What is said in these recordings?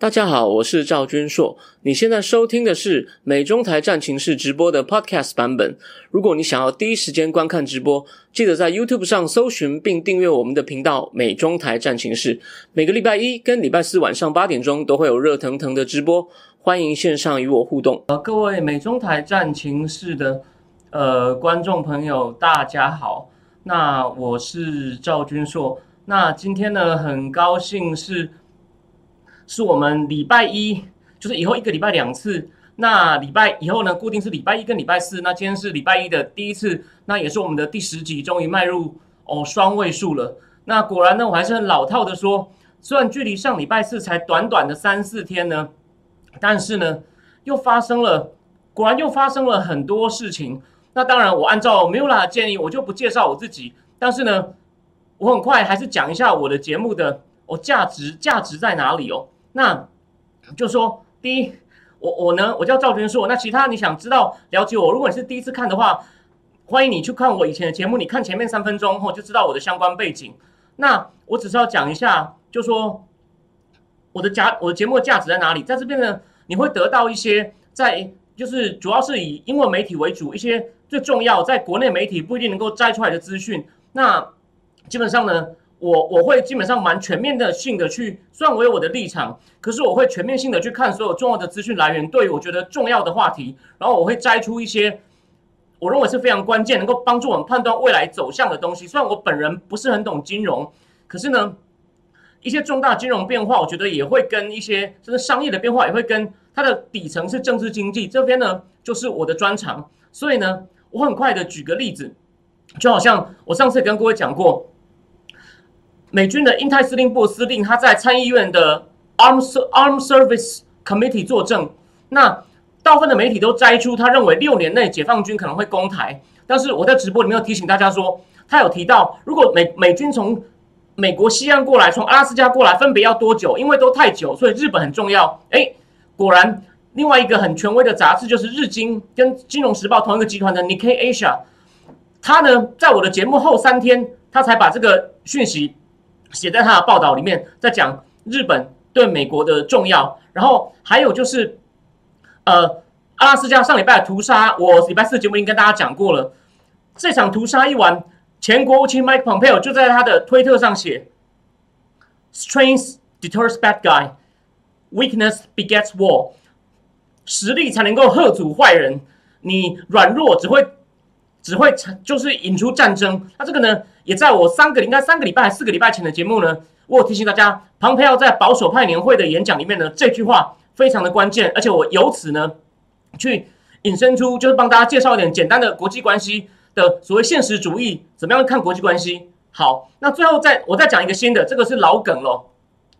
大家好，我是赵君硕。你现在收听的是美中台战情室直播的 Podcast 版本。如果你想要第一时间观看直播，记得在 YouTube 上搜寻并订阅我们的频道“美中台战情室”。每个礼拜一跟礼拜四晚上八点钟都会有热腾腾的直播，欢迎线上与我互动。呃，各位美中台战情室的呃观众朋友，大家好。那我是赵君硕。那今天呢，很高兴是。是我们礼拜一，就是以后一个礼拜两次。那礼拜以后呢，固定是礼拜一跟礼拜四。那今天是礼拜一的第一次，那也是我们的第十集，终于迈入哦双位数了。那果然呢，我还是很老套的说，虽然距离上礼拜四才短短的三四天呢，但是呢，又发生了，果然又发生了很多事情。那当然，我按照 Mula 的建议，我就不介绍我自己。但是呢，我很快还是讲一下我的节目的哦价值价值在哪里哦。那就说第一，我我呢，我叫赵军硕。那其他你想知道了解我，如果你是第一次看的话，欢迎你去看我以前的节目。你看前面三分钟后就知道我的相关背景。那我只是要讲一下，就说我的价，我的节目的价值在哪里？在这边呢，你会得到一些在就是主要是以英文媒体为主，一些最重要在国内媒体不一定能够摘出来的资讯。那基本上呢。我我会基本上蛮全面的性的去，虽然我有我的立场，可是我会全面性的去看所有重要的资讯来源，对于我觉得重要的话题，然后我会摘出一些我认为是非常关键，能够帮助我们判断未来走向的东西。虽然我本人不是很懂金融，可是呢，一些重大金融变化，我觉得也会跟一些甚至商业的变化，也会跟它的底层是政治经济这边呢，就是我的专长。所以呢，我很快的举个例子，就好像我上次跟各位讲过。美军的印太司令部司令，他在参议院的 Arms Arm Service Committee 作证。那大部分的媒体都摘出，他认为六年内解放军可能会攻台。但是我在直播里面有提醒大家说，他有提到，如果美美军从美国西岸过来，从阿拉斯加过来，分别要多久？因为都太久，所以日本很重要。哎，果然，另外一个很权威的杂志就是日经跟金融时报同一个集团的 Nikkei Asia，他呢在我的节目后三天，他才把这个讯息。写在他的报道里面，在讲日本对美国的重要，然后还有就是，呃，阿拉斯加上礼拜的屠杀，我礼拜四节目已经跟大家讲过了。这场屠杀一完，前国务卿 Mike Pompeo 就在他的推特上写：“Strength deters bad guy, weakness begets war。”实力才能够吓阻坏人，你软弱只会只会就是引出战争。那这个呢？也在我三个应该三个礼拜四个礼拜前的节目呢，我有提醒大家，庞培奥在保守派年会的演讲里面呢，这句话非常的关键，而且我由此呢，去引申出就是帮大家介绍一点简单的国际关系的所谓现实主义怎么样看国际关系。好，那最后再我再讲一个新的，这个是老梗了。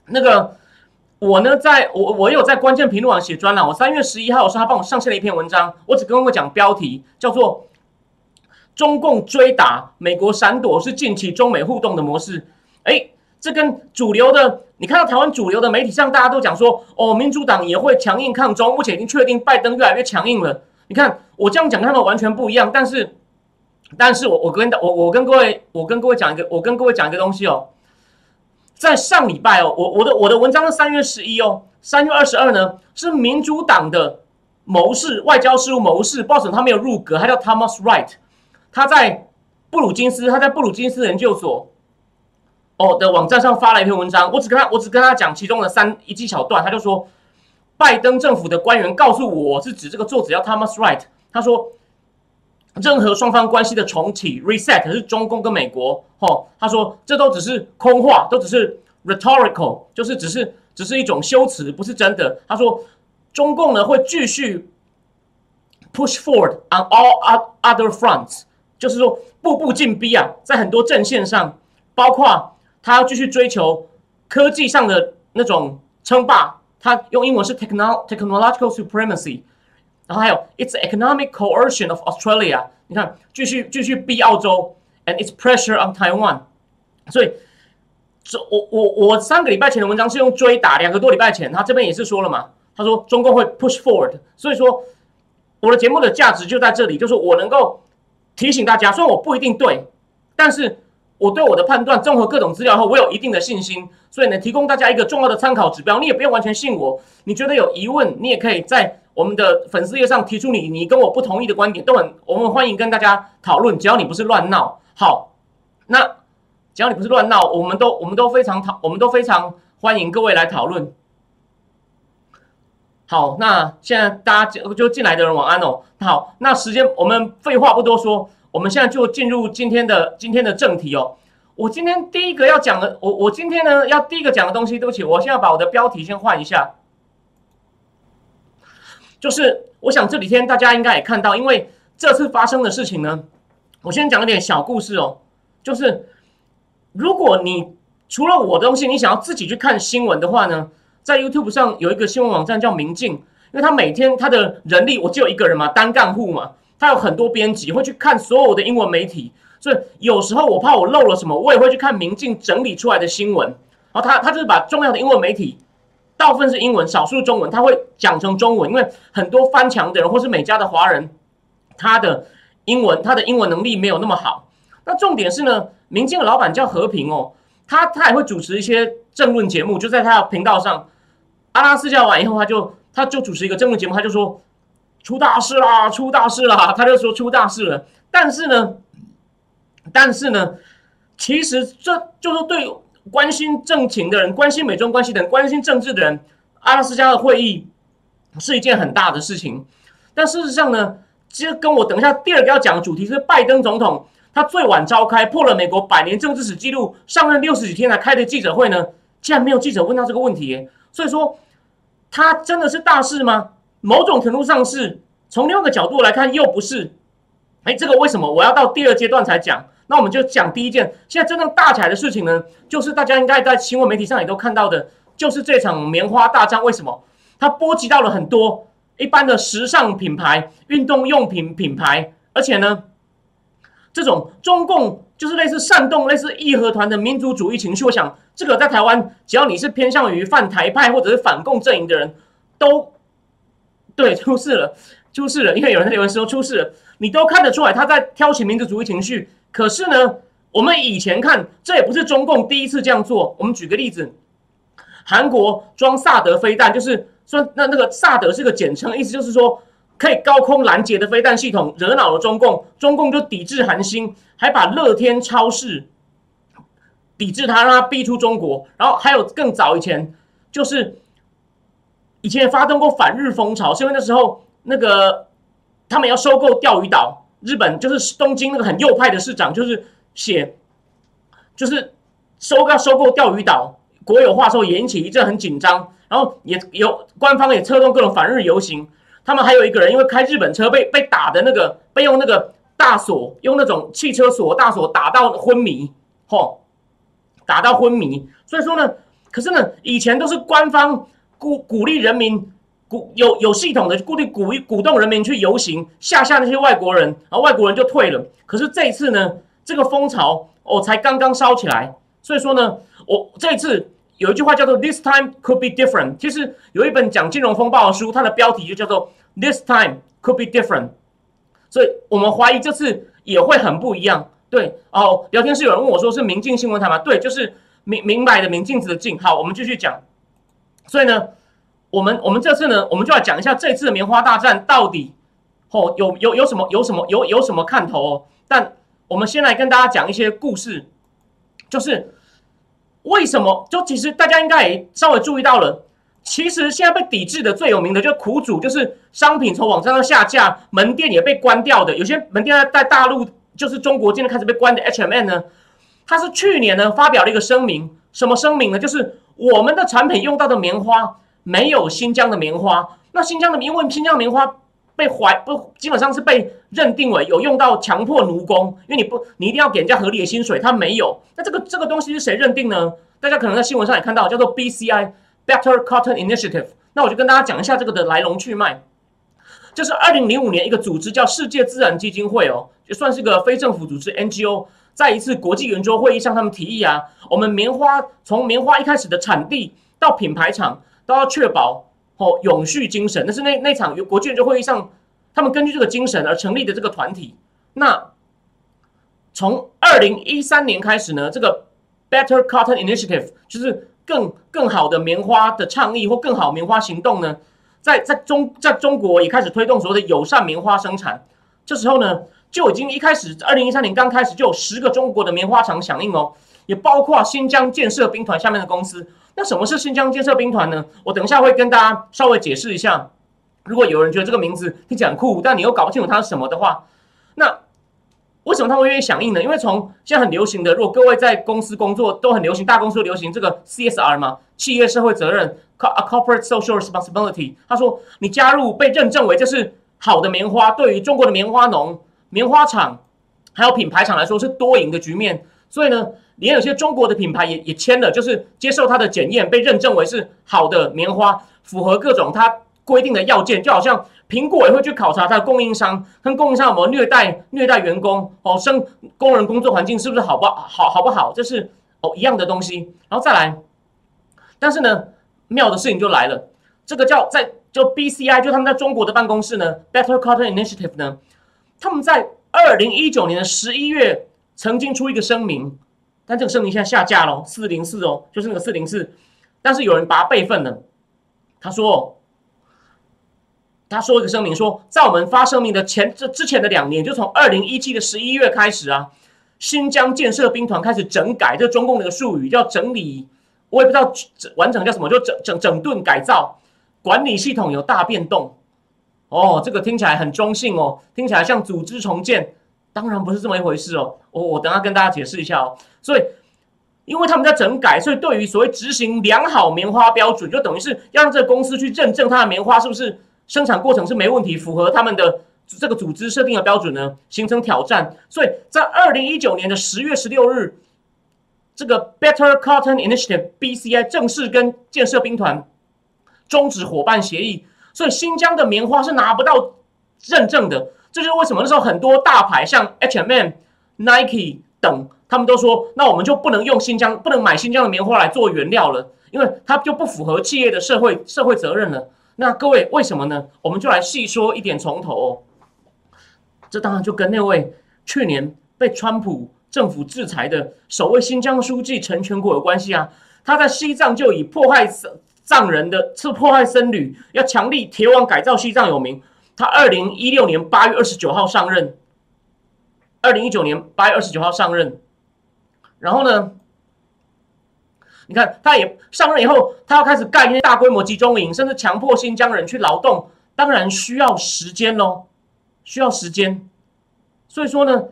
那个我呢，在我我有在关键评论网写专栏，我三月十一号我说他帮我上线了一篇文章，我只跟我讲标题叫做。中共追打美国闪躲是近期中美互动的模式，哎，这跟主流的你看到台湾主流的媒体上大家都讲说，哦，民主党也会强硬抗中，目前已经确定拜登越来越强硬了。你看我这样讲他们完全不一样，但是，但是我我跟我我跟各位我跟各位讲一个我跟各位讲一个东西哦，在上礼拜哦，我我的我的文章是三月十一哦，三月二十二呢是民主党的谋士外交事务谋士，不知道什么他没有入阁，他叫 Thomas Wright。他在布鲁金斯，他在布鲁金斯研究所哦的网站上发了一篇文章。我只跟他，我只跟他讲其中的三一记小段。他就说，拜登政府的官员告诉我是指这个作者叫 Thomas Wright。他说，任何双方关系的重启 reset 是中共跟美国。哦，他说这都只是空话，都只是 rhetorical，就是只是只是一种修辞，不是真的。他说，中共呢会继续 push forward on all other fronts。就是说，步步进逼啊，在很多阵线上，包括他要继续追求科技上的那种称霸，他用英文是 techno technological supremacy，然后还有 its economic coercion of Australia，你看，继续继续逼澳洲，and its pressure on Taiwan，所以，这我我我三个礼拜前的文章是用追打，两个多礼拜前他这边也是说了嘛，他说中共会 push forward，所以说我的节目的价值就在这里，就是我能够。提醒大家，虽然我不一定对，但是我对我的判断综合各种资料后，我有一定的信心，所以呢，提供大家一个重要的参考指标。你也不用完全信我，你觉得有疑问，你也可以在我们的粉丝页上提出你你跟我不同意的观点，都很我们欢迎跟大家讨论，只要你不是乱闹。好，那只要你不是乱闹，我们都我们都非常讨，我们都非常欢迎各位来讨论。好，那现在大家就就进来的人晚安哦。好，那时间我们废话不多说。我们现在就进入今天的今天的正题哦。我今天第一个要讲的，我我今天呢要第一个讲的东西，对不起，我现在把我的标题先换一下。就是我想这几天大家应该也看到，因为这次发生的事情呢，我先讲一点小故事哦。就是如果你除了我的东西，你想要自己去看新闻的话呢，在 YouTube 上有一个新闻网站叫明镜，因为他每天他的人力我只有一个人嘛，单干户嘛。他有很多编辑会去看所有的英文媒体，所以有时候我怕我漏了什么，我也会去看明镜整理出来的新闻。然后他他就是把重要的英文媒体，大部分是英文，少数中文，他会讲成中文，因为很多翻墙的人或是美加的华人，他的英文他的英文能力没有那么好。那重点是呢，明镜的老板叫和平哦，他他也会主持一些政论节目，就在他的频道上。阿拉斯加完以后，他就他就主持一个政论节目，他就说。出大事啦！出大事啦！他就说出大事了。但是呢，但是呢，其实这就是对关心政情的人、关心美中关系的人、关心政治的人，阿拉斯加的会议是一件很大的事情。但事实上呢，其实跟我等一下第二个要讲的主题是拜登总统他最晚召开破了美国百年政治史记录上任六十几天才开的记者会呢，竟然没有记者问到这个问题。所以说，它真的是大事吗？某种程度上是，从另外一个角度来看又不是。哎，这个为什么我要到第二阶段才讲？那我们就讲第一件，现在真正大起来的事情呢，就是大家应该在新闻媒体上也都看到的，就是这场棉花大战。为什么？它波及到了很多一般的时尚品牌、运动用品品牌，而且呢，这种中共就是类似煽动、类似义和团的民族主义情绪。我想，这个在台湾，只要你是偏向于反台派或者是反共阵营的人，都。对，出事了，出事了，因为有人在留言说出事了，你都看得出来他在挑起民族主义情绪。可是呢，我们以前看，这也不是中共第一次这样做。我们举个例子，韩国装萨德飞弹，就是说那那个萨德是个简称，意思就是说可以高空拦截的飞弹系统，惹恼了中共，中共就抵制韩星，还把乐天超市抵制他，让他逼出中国。然后还有更早以前，就是。以前也发动过反日风潮，是因为那时候那个他们要收购钓鱼岛，日本就是东京那个很右派的市长，就是写就是收要收购钓鱼岛，国有化时候引起一阵很紧张，然后也有官方也策动各种反日游行。他们还有一个人因为开日本车被被打的那个被用那个大锁用那种汽车锁大锁打到昏迷，吼，打到昏迷。所以说呢，可是呢，以前都是官方。鼓鼓励人民，鼓有有系统的鼓励鼓鼓动人民去游行，吓吓那些外国人，然后外国人就退了。可是这一次呢，这个风潮哦才刚刚烧起来，所以说呢，我这一次有一句话叫做 “This time could be different”。其实有一本讲金融风暴的书，它的标题就叫做 “This time could be different”。所以我们怀疑这次也会很不一样。对哦，聊天室有人问我说是明镜新闻台吗？对，就是明明白的明镜子的镜。好，我们继续讲。所以呢，我们我们这次呢，我们就来讲一下这次的棉花大战到底，哦，有有有什么有什么有有什么看头哦。但我们先来跟大家讲一些故事，就是为什么？就其实大家应该也稍微注意到了，其实现在被抵制的最有名的就是苦主，就是商品从网站上下架，门店也被关掉的。有些门店在在大陆，就是中国今天开始被关的 H M N 呢，它是去年呢发表了一个声明，什么声明呢？就是。我们的产品用到的棉花没有新疆的棉花，那新疆的因为新疆棉花被怀不基本上是被认定为有用到强迫奴工，因为你不你一定要给人家合理的薪水，他没有。那这个这个东西是谁认定呢？大家可能在新闻上也看到，叫做 BCI Better Cotton Initiative。那我就跟大家讲一下这个的来龙去脉。这是二零零五年一个组织叫世界自然基金会哦，就算是个非政府组织 NGO。在一次国际圆桌会议上，他们提议啊，我们棉花从棉花一开始的产地到品牌厂都要确保哦永续精神。那是那那场国际圆桌会议上，他们根据这个精神而成立的这个团体。那从二二零一三年开始呢，这个 Better Cotton Initiative 就是更更好的棉花的倡议或更好棉花行动呢，在在中在中国也开始推动所谓的友善棉花生产。这时候呢，就已经一开始二零一三年刚开始就有十个中国的棉花厂响应哦，也包括新疆建设兵团下面的公司。那什么是新疆建设兵团呢？我等一下会跟大家稍微解释一下。如果有人觉得这个名字听起来很酷，但你又搞不清楚它是什么的话，为什么他会愿意响应呢？因为从现在很流行的，如果各位在公司工作都很流行，大公司流行这个 CSR 嘛，企业社会责任 （Corporate Social Responsibility）。他说，你加入被认证为这是好的棉花，对于中国的棉花农、棉花厂还有品牌厂来说是多赢的局面。所以呢，连有些中国的品牌也也签了，就是接受它的检验，被认证为是好的棉花，符合各种它。规定的要件就好像苹果也会去考察它的供应商，跟供应商有没有虐待虐待员工哦，生工人工作环境是不是好不好好不好？这是哦一样的东西，然后再来，但是呢，妙的事情就来了，这个叫在就 BCI 就他们在中国的办公室呢，Better Cotton Initiative 呢，他们在二零一九年的十一月曾经出一个声明，但这个声明现在下架了，四零四哦，就是那个四零四，但是有人把它备份了，他说。他说一个声明说，在我们发声明的前这之前的两年，就从二零一七的十一月开始啊，新疆建设兵团开始整改，这中共的一个术语叫整理，我也不知道完整叫什么，就整整整顿改造管理系统有大变动。哦，这个听起来很中性哦，听起来像组织重建，当然不是这么一回事哦。我我等下跟大家解释一下哦。所以，因为他们在整改，所以对于所谓执行良好棉花标准，就等于是要让这个公司去认证它的棉花是不是。生产过程是没问题，符合他们的这个组织设定的标准呢，形成挑战。所以在二零一九年的十月十六日，这个 Better Cotton Initiative BCI 正式跟建设兵团终止伙伴协议。所以新疆的棉花是拿不到认证的。这就是为什么那时候很多大牌像 H&M、Nike 等，他们都说，那我们就不能用新疆，不能买新疆的棉花来做原料了，因为它就不符合企业的社会社会责任了。那各位为什么呢？我们就来细说一点从头。哦。这当然就跟那位去年被川普政府制裁的首位新疆书记陈全国有关系啊。他在西藏就以迫害藏人的、是迫害僧侣，要强力铁网改造西藏有名。他二零一六年八月二十九号上任，二零一九年八月二十九号上任，然后呢？你看，他也上任以后，他要开始盖那些大规模集中营，甚至强迫新疆人去劳动，当然需要时间喽，需要时间。所以说呢，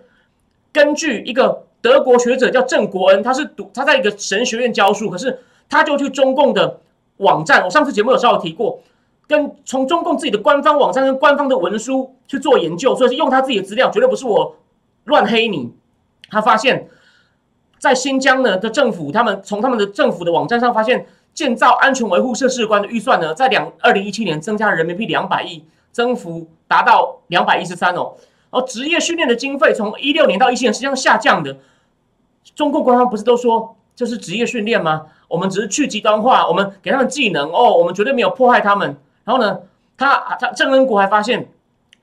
根据一个德国学者叫郑国恩，他是读他在一个神学院教书，可是他就去中共的网站，我上次节目有稍微提过，跟从中共自己的官方网站跟官方的文书去做研究，所以是用他自己的资料，绝对不是我乱黑你。他发现。在新疆呢的政府，他们从他们的政府的网站上发现，建造安全维护设施关的预算呢，在两二零一七年增加了人民币两百亿，增幅达到两百一十三哦。而职业训练的经费从一六年到一七年实际上下降的。中共官方不是都说这是职业训练吗？我们只是去极端化，我们给他们技能哦，我们绝对没有迫害他们。然后呢，他他郑恩国还发现，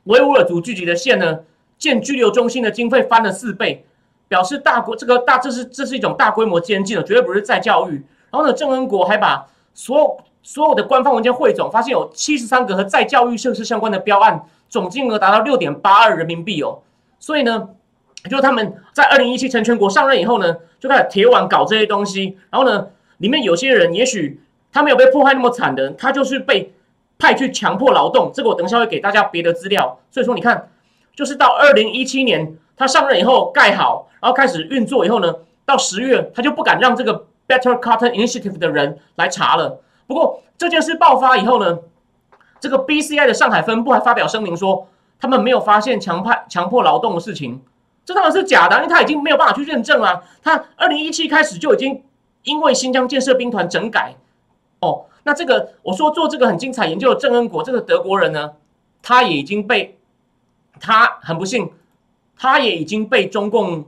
维吾尔族聚集的县呢，建拘留中心的经费翻了四倍。表示大国这个大这是这是一种大规模监禁了，绝对不是在教育。然后呢，郑恩国还把所有所有的官方文件汇总，发现有七十三个和在教育设施相关的标案，总金额达到六点八二人民币哦。所以呢，就是他们在二零一七陈全国上任以后呢，就开始铁腕搞这些东西。然后呢，里面有些人也许他没有被迫害那么惨的，他就是被派去强迫劳动。这个我等一下会给大家别的资料。所以说，你看，就是到二零一七年他上任以后盖好。然后开始运作以后呢，到十月他就不敢让这个 Better Cotton Initiative 的人来查了。不过这件事爆发以后呢，这个 BCI 的上海分部还发表声明说，他们没有发现强派强迫劳动的事情。这当然是假的，因为他已经没有办法去认证了。他二零一七开始就已经因为新疆建设兵团整改哦，那这个我说做这个很精彩研究的郑恩国这个德国人呢，他也已经被他很不幸，他也已经被中共。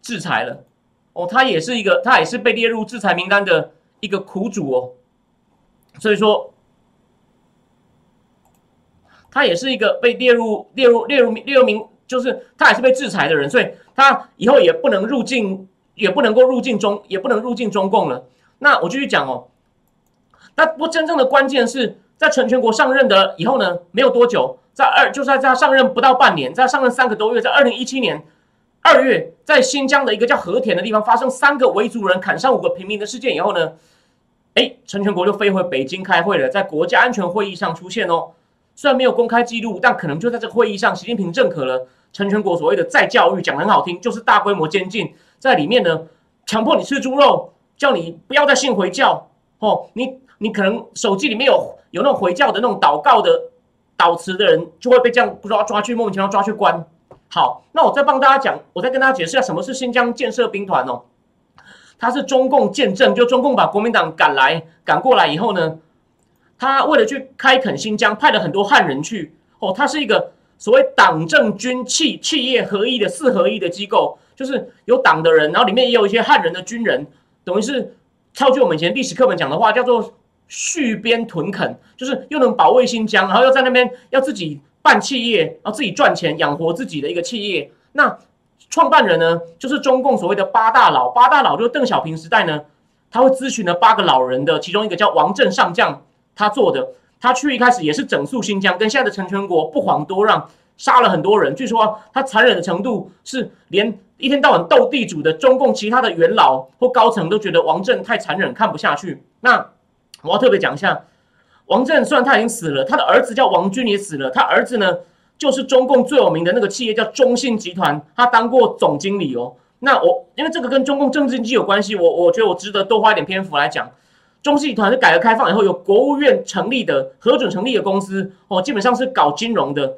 制裁了哦，他也是一个，他也是被列入制裁名单的一个苦主哦，所以说他也是一个被列入列入列入列入名，就是他也是被制裁的人，所以他以后也不能入境，也不能够入境中，也不能入境中共了。那我继续讲哦。那不真正的关键是在陈全国上任的以后呢，没有多久，在二就在他上任不到半年，在上任三个多月，在二零一七年二月，在新疆的一个叫和田的地方发生三个维族人砍伤五个平民的事件以后呢，哎，陈全国就飞回北京开会了，在国家安全会议上出现哦。虽然没有公开记录，但可能就在这个会议上，习近平认可了陈全国所谓的再教育，讲的很好听，就是大规模监禁，在里面呢，强迫你吃猪肉，叫你不要再信回教哦，你。你可能手机里面有有那种回教的那种祷告的祷词的人，就会被这样抓抓去莫名其妙抓去关。好，那我再帮大家讲，我再跟大家解释一下什么是新疆建设兵团哦。他是中共建政，就中共把国民党赶来赶过来以后呢，他为了去开垦新疆，派了很多汉人去哦。他是一个所谓党政军企企业合一的四合一的机构，就是有党的人，然后里面也有一些汉人的军人，等于是套句我们以前历史课本讲的话，叫做。续编屯垦，就是又能保卫新疆，然后又在那边要自己办企业，然后自己赚钱养活自己的一个企业。那创办人呢，就是中共所谓的八大佬。八大佬就是邓小平时代呢，他会咨询了八个老人的，其中一个叫王震上将，他做的。他去一开始也是整肃新疆，跟现在的陈全国不遑多让，杀了很多人。据说他残忍的程度是连一天到晚斗地主的中共其他的元老或高层都觉得王震太残忍，看不下去。那。我要特别讲一下，王震虽然他已经死了，他的儿子叫王军也死了。他儿子呢，就是中共最有名的那个企业叫中信集团，他当过总经理哦。那我因为这个跟中共政治经济有关系，我我觉得我值得多花一点篇幅来讲。中信集团是改革开放以后由国务院成立的、核准成立的公司哦，基本上是搞金融的。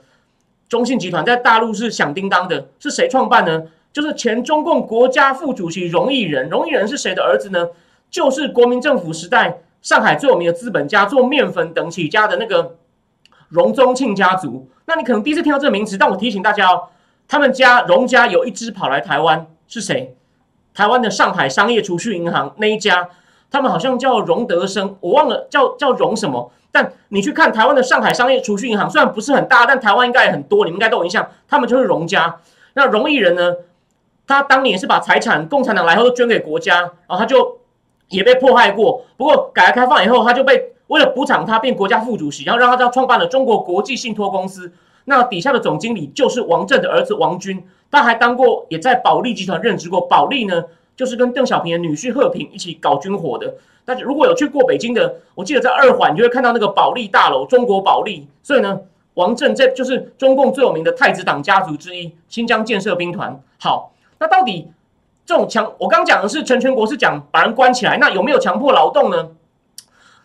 中信集团在大陆是响叮当的，是谁创办呢？就是前中共国家副主席荣毅仁。荣毅仁是谁的儿子呢？就是国民政府时代。上海最有名的资本家做面粉等起家的那个荣宗庆家族，那你可能第一次听到这个名词，但我提醒大家哦，他们家荣家有一支跑来台湾是谁？台湾的上海商业储蓄银行那一家，他们好像叫荣德生，我忘了叫叫荣什么。但你去看台湾的上海商业储蓄银行，虽然不是很大，但台湾应该也很多，你们应该都有印象，他们就是荣家。那荣毅人呢，他当年是把财产共产党来后都捐给国家，然后他就。也被迫害过，不过改革开放以后，他就被为了补偿他变国家副主席，然后让他这创办了中国国际信托公司。那底下的总经理就是王震的儿子王军，他还当过，也在保利集团任职过。保利呢，就是跟邓小平的女婿贺平一起搞军火的。但是如果有去过北京的，我记得在二环就会看到那个保利大楼，中国保利。所以呢，王震这就是中共最有名的太子党家族之一，新疆建设兵团。好，那到底？这种强，我刚讲的是陈全国是讲把人关起来，那有没有强迫劳动呢？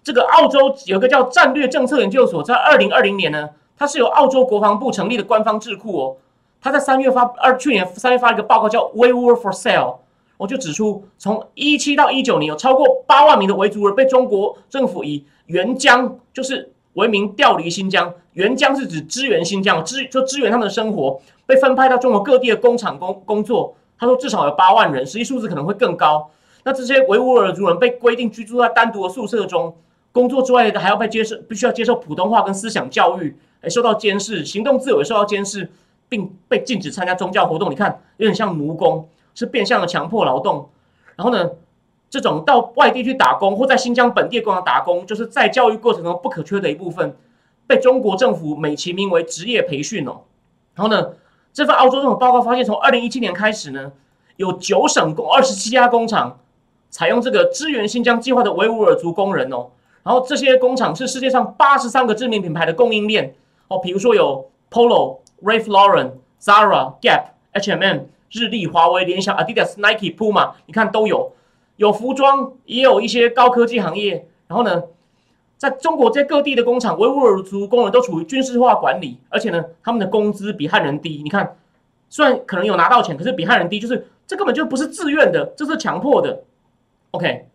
这个澳洲有个叫战略政策研究所，在二零二零年呢，它是由澳洲国防部成立的官方智库哦。他在三月发二去年三月发了一个报告，叫《We Were for Sale》，我就指出，从一七到一九年，有超过八万名的维族人被中国政府以援疆就是为名调离新疆，援疆是指支援新疆，支就支援他们的生活，被分派到中国各地的工厂工工作。他说至少有八万人，实际数字可能会更高。那这些维吾尔族人被规定居住在单独的宿舍中，工作之外的还要被接受，必须要接受普通话跟思想教育，还受到监视，行动自由也受到监视，并被禁止参加宗教活动。你看，有点像奴工，是变相的强迫劳动。然后呢，这种到外地去打工或在新疆本地工厂打工，就是在教育过程中不可缺的一部分，被中国政府美其名为职业培训哦。然后呢？这份澳洲政府报告发现，从二零一七年开始呢，有九省共二十七家工厂采用这个支援新疆计划的维吾尔族工人哦。然后这些工厂是世界上八十三个知名品牌的供应链哦，比如说有 Polo、Ralph Lauren、Zara、Gap、H&M、日立、华为、联想、Adidas、Nike、Puma，你看都有。有服装，也有一些高科技行业。然后呢？在中国，在各地的工厂，维吾尔族工人都处于军事化管理，而且呢，他们的工资比汉人低。你看，虽然可能有拿到钱，可是比汉人低，就是这根本就不是自愿的，这是强迫的。OK，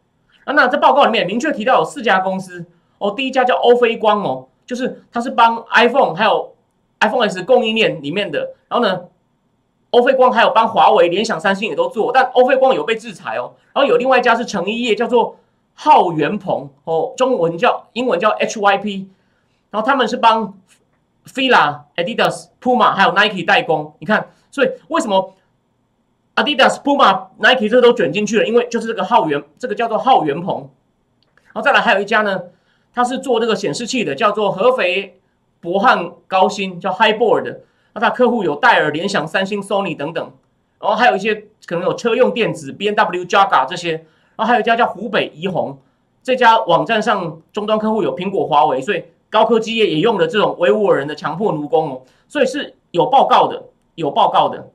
啊，那在报告里面明确提到有四家公司哦，第一家叫欧菲光哦，就是它是帮 iPhone 还有 iPhone S 供应链里面的。然后呢，欧菲光还有帮华为、联想、三星也都做，但欧菲光有被制裁哦。然后有另外一家是成衣业，叫做。浩元鹏哦，中文叫英文叫 HYP，然后他们是帮 Fila、Adidas、Puma 还有 Nike 代工。你看，所以为什么 Adidas、Puma、Nike 这都卷进去了，因为就是这个浩源，这个叫做浩源鹏。然后再来还有一家呢，它是做这个显示器的，叫做合肥博汉高新，叫 Highboard。那它客户有戴尔、联想、三星、Sony 等等。然后还有一些可能有车用电子，B N W、Jaga 这些。然后还有一家叫湖北怡红，这家网站上终端客户有苹果、华为，所以高科技业也用了这种维吾尔人的强迫奴工哦，所以是有报告的，有报告的。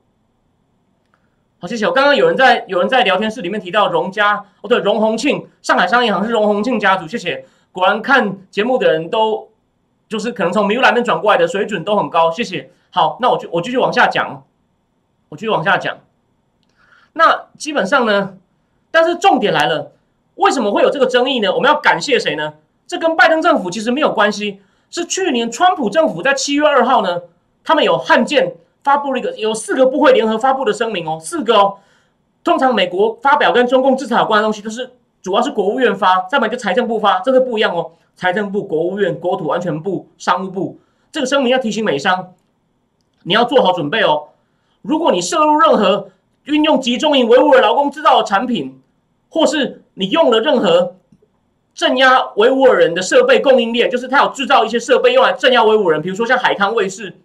好，谢谢。我刚刚有人在有人在聊天室里面提到荣家，哦对，荣宏庆，上海商业银行是荣宏庆家族，谢谢。果然看节目的人都就是可能从米兰那边转过来的水准都很高，谢谢。好，那我就我继续往下讲，我继续往下讲。那基本上呢？但是重点来了，为什么会有这个争议呢？我们要感谢谁呢？这跟拜登政府其实没有关系，是去年川普政府在七月二号呢，他们有罕见发布了一个有四个部会联合发布的声明哦，四个哦。通常美国发表跟中共制裁有关的东西，都是主要是国务院发，再不就财政部发，这个不一样哦。财政部、国务院、国土安全部、商务部，这个声明要提醒美商，你要做好准备哦。如果你涉入任何运用集中营维吾尔劳工制造的产品，或是你用了任何镇压维吾尔人的设备供应链，就是他有制造一些设备用来镇压维吾尔人，比如说像海康卫视，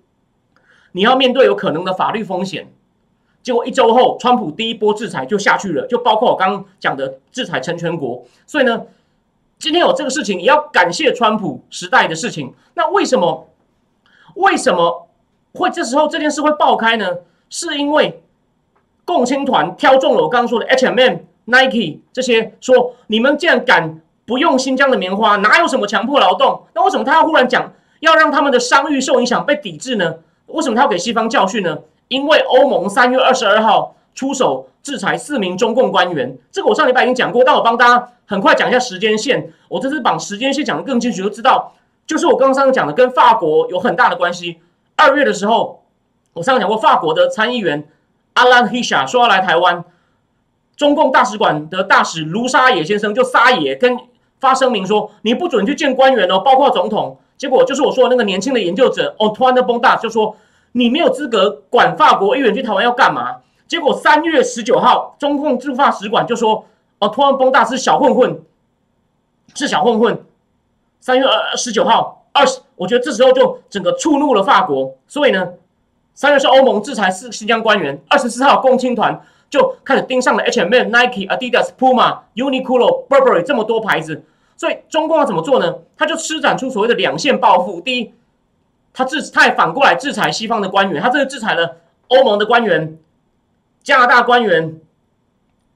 你要面对有可能的法律风险。结果一周后，川普第一波制裁就下去了，就包括我刚刚讲的制裁成全国。所以呢，今天有这个事情，也要感谢川普时代的事情。那为什么为什么会这时候这件事会爆开呢？是因为共青团挑中了我刚刚说的 HMM。Nike 这些说，你们竟然敢不用新疆的棉花，哪有什么强迫劳动？那为什么他要忽然讲要让他们的商誉受影响被抵制呢？为什么他要给西方教训呢？因为欧盟三月二十二号出手制裁四名中共官员，这个我上礼拜已经讲过，但我帮大家很快讲一下时间线。我这次把时间线讲得更清楚，就知道就是我刚刚上讲的，跟法国有很大的关系。二月的时候，我上次讲过，法国的参议员阿兰希夏说要来台湾。中共大使馆的大使卢沙野先生就撒野，跟发声明说，你不准去见官员哦，包括总统。结果就是我说的那个年轻的研究者哦，突然的崩大就说，你没有资格管法国议员去台湾要干嘛？结果三月十九号，中共驻法使馆就说，哦，突然崩大是小混混，是小混混。三月二十九号二十，我觉得这时候就整个触怒了法国，所以呢，三月是欧盟制裁是新疆官员，二十四号共青团。就开始盯上了 H&M、Nike、Adidas、Puma、Uniqlo、Burberry 这么多牌子，所以中共要怎么做呢？他就施展出所谓的两线报复。第一，他制他也反过来制裁西方的官员，他这个制裁了欧盟的官员、加拿大官员、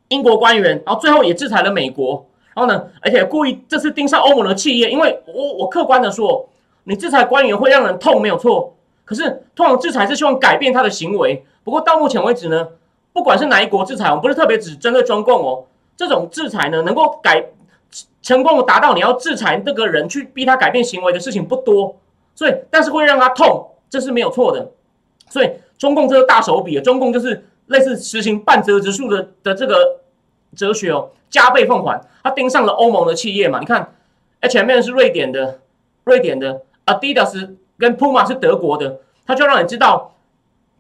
英国官员，然后最后也制裁了美国。然后呢，而且故意这次盯上欧盟的企业，因为我我客观的说，你制裁官员会让人痛，没有错。可是通常制裁是希望改变他的行为。不过到目前为止呢？不管是哪一国制裁，我们不是特别只针对中共哦。这种制裁呢，能够改成功达到你要制裁那个人去逼他改变行为的事情不多，所以但是会让他痛，这是没有错的。所以中共这个大手笔，中共就是类似实行半折直数的的这个哲学哦，加倍奉还。他盯上了欧盟的企业嘛，你看哎，前面是瑞典的，瑞典的，Adidas 跟 Puma 是德国的，他就让你知道，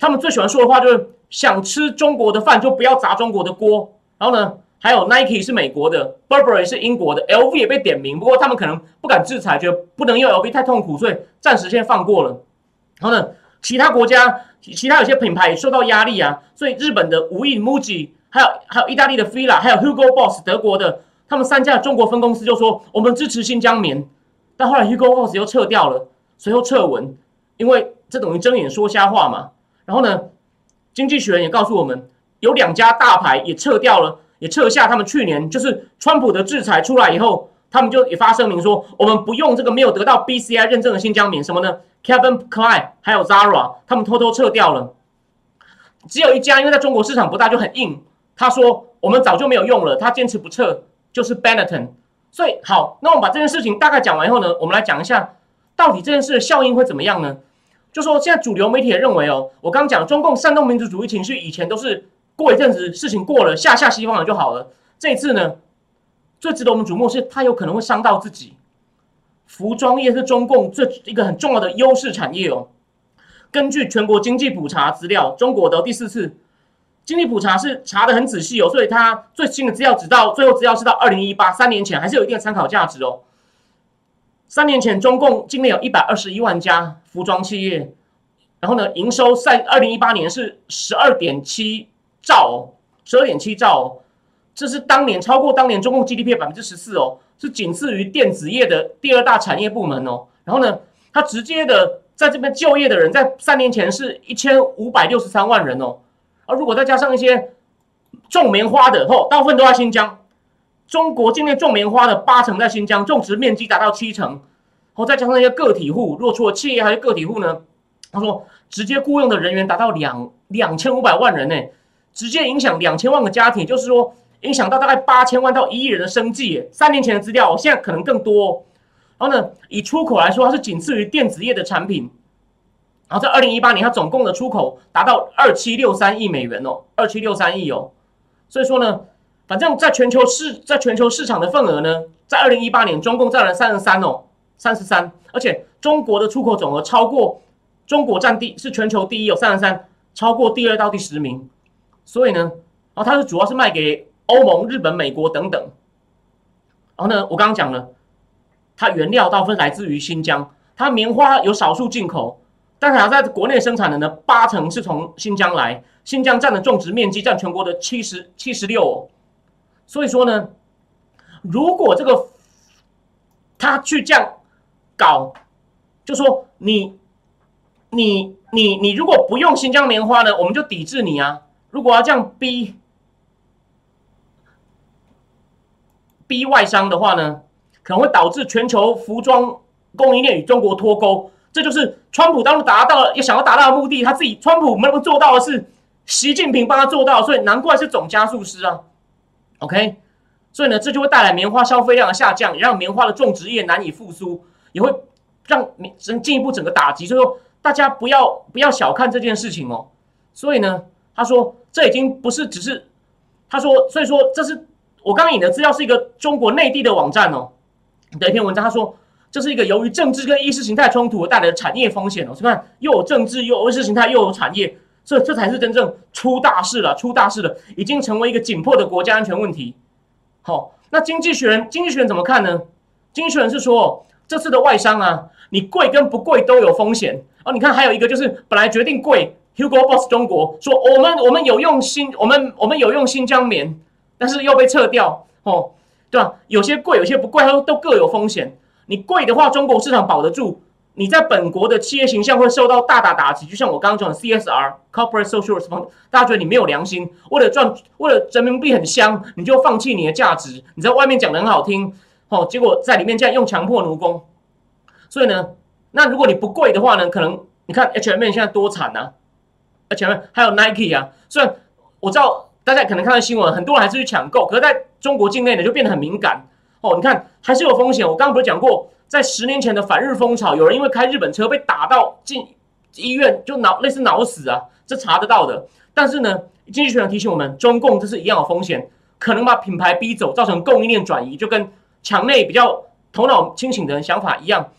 他们最喜欢说的话就是。想吃中国的饭就不要砸中国的锅。然后呢，还有 Nike 是美国的，Burberry 是英国的，LV 也被点名，不过他们可能不敢制裁，觉得不能用 LV 太痛苦，所以暂时先放过了。然后呢，其他国家其他有些品牌也受到压力啊，所以日本的无印、MUJI，还有还有意大利的 Fila，还有 Hugo Boss 德国的，他们三家中国分公司就说我们支持新疆棉，但后来 Hugo Boss 又撤掉了，随后撤文，因为这等于睁眼说瞎话嘛。然后呢？经济学人也告诉我们，有两家大牌也撤掉了，也撤下他们去年就是川普的制裁出来以后，他们就也发声明说，我们不用这个没有得到 BCI 认证的新疆棉，什么呢？Kevin Klein 还有 Zara，他们偷偷撤掉了。只有一家，因为在中国市场不大，就很硬。他说我们早就没有用了，他坚持不撤，就是 Benetton。所以好，那我们把这件事情大概讲完以后呢，我们来讲一下，到底这件事的效应会怎么样呢？就说现在主流媒体也认为哦，我刚讲中共煽动民族主义情绪，以前都是过一阵子事情过了，吓吓西方了就好了。这一次呢，最值得我们瞩目是它有可能会伤到自己。服装业是中共最一个很重要的优势产业哦。根据全国经济普查资料，中国的第四次经济普查是查的很仔细哦，所以它最新的资料直到最后资料是到二零一八，三年前还是有一定的参考价值哦。三年前中共境内有一百二十一万家服装企业，然后呢，营收在二零一八年是十二点七兆，十二点七兆，这是当年超过当年中共 GDP 百分之十四哦，是仅次于电子业的第二大产业部门哦。然后呢，它直接的在这边就业的人，在三年前是一千五百六十三万人哦。而如果再加上一些种棉花的，吼，大部分都在新疆。中国境内种棉花的八成在新疆，种植面积达到七成。然后再加上一些个体户，若除了企业还是个体户呢？他说，直接雇佣的人员达到两两千五百万人呢，直接影响两千万个家庭，就是说影响到大概八千万到一亿人的生计。三年前的资料，现在可能更多。然后呢，以出口来说，它是仅次于电子业的产品。然后在二零一八年，它总共的出口达到二七六三亿美元哦，二七六三亿哦。所以说呢，反正在全球市在全球市场的份额呢，在二零一八年，中共占了三十三哦，三十三。而且中国的出口总额超过中国占地是全球第一，有三十三，超过第二到第十名。所以呢，然后它是主要是卖给欧盟、日本、美国等等。然后呢，我刚刚讲了，它原料大部分来自于新疆，它棉花有少数进口。但是它，在国内生产的呢，八成是从新疆来，新疆占的种植面积占全国的七十七十六，所以说呢，如果这个他去这样搞，就说你你你你如果不用新疆棉花呢，我们就抵制你啊！如果要这样逼逼外商的话呢，可能会导致全球服装供应链与中国脱钩。这就是川普当初达到了也想要达到的目的，他自己川普没能做到的是习近平帮他做到，所以难怪是总加速师啊。OK，所以呢，这就会带来棉花消费量的下降，也让棉花的种植业难以复苏，也会让进进一步整个打击。所以说，大家不要不要小看这件事情哦。所以呢，他说这已经不是只是他说，所以说这是我刚引的资料是一个中国内地的网站哦的一篇文章，他说。这是一个由于政治跟意识形态冲突而带来的产业风险哦。你看，又有政治，又有意识形态，又有产业，这这才是真正出大事了，出大事了，已经成为一个紧迫的国家安全问题。好，那经济学人，经济学人怎么看呢？经济学人是说，这次的外商啊，你贵跟不贵都有风险哦。你看，还有一个就是本来决定贵，Hugo Boss 中国说我们我们有用新我们我们有用新疆棉，但是又被撤掉哦，对吧？有些贵，有些不贵，它都各有风险。你贵的话，中国市场保得住；你在本国的企业形象会受到大大打击。就像我刚刚讲的 CSR（Corporate Social Response，大家觉得你没有良心，为了赚，为了人民币很香，你就放弃你的价值。你在外面讲的很好听，哦，结果在里面这样用强迫奴工。所以呢，那如果你不贵的话呢，可能你看 H&M 现在多惨呐，H&M 还有 Nike 啊。虽然我知道大家可能看到新闻，很多人还是去抢购，可是在中国境内呢，就变得很敏感。哦，你看还是有风险。我刚刚不是讲过，在十年前的反日风潮，有人因为开日本车被打到进医院，就脑类似脑死啊，这查得到的。但是呢，经济学人提醒我们，中共这是一样的风险，可能把品牌逼走，造成供应链转移，就跟墙内比较头脑清醒的人想法一样。